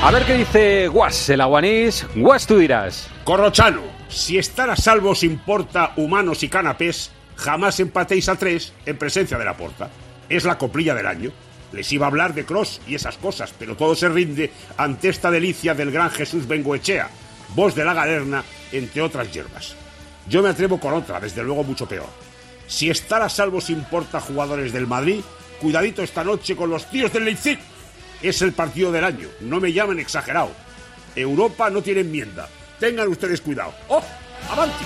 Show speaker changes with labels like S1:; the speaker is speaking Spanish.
S1: A ver qué dice Guas, el aguanís. Guas, tú dirás.
S2: Corrochano, si estar a salvo os importa humanos y canapés, jamás empatéis a tres en presencia de la porta. Es la coplilla del año. Les iba a hablar de Cross y esas cosas, pero todo se rinde ante esta delicia del gran Jesús Bengoechea, voz de la galerna, entre otras hierbas. Yo me atrevo con otra, desde luego mucho peor. Si estar a salvo os importa jugadores del Madrid, cuidadito esta noche con los tíos del Leipzig. Es el partido del año, no me llamen exagerado. Europa no tiene enmienda. Tengan ustedes cuidado. ¡Oh! ¡Avanti!